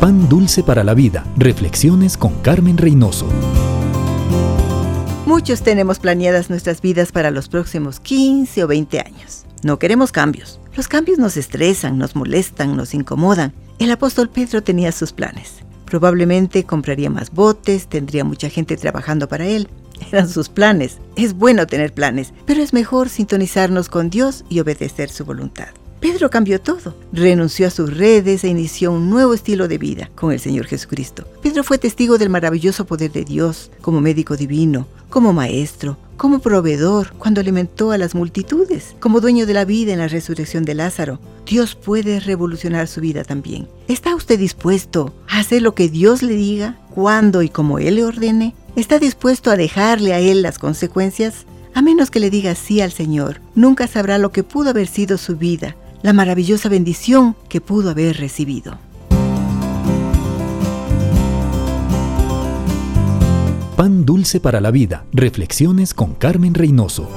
Pan Dulce para la Vida. Reflexiones con Carmen Reynoso. Muchos tenemos planeadas nuestras vidas para los próximos 15 o 20 años. No queremos cambios. Los cambios nos estresan, nos molestan, nos incomodan. El apóstol Pedro tenía sus planes. Probablemente compraría más botes, tendría mucha gente trabajando para él. Eran sus planes. Es bueno tener planes, pero es mejor sintonizarnos con Dios y obedecer su voluntad. Pedro cambió todo, renunció a sus redes e inició un nuevo estilo de vida con el Señor Jesucristo. Pedro fue testigo del maravilloso poder de Dios como médico divino, como maestro, como proveedor cuando alimentó a las multitudes, como dueño de la vida en la resurrección de Lázaro. Dios puede revolucionar su vida también. ¿Está usted dispuesto a hacer lo que Dios le diga, cuando y como Él le ordene? ¿Está dispuesto a dejarle a Él las consecuencias? A menos que le diga sí al Señor, nunca sabrá lo que pudo haber sido su vida la maravillosa bendición que pudo haber recibido. Pan dulce para la vida. Reflexiones con Carmen Reynoso.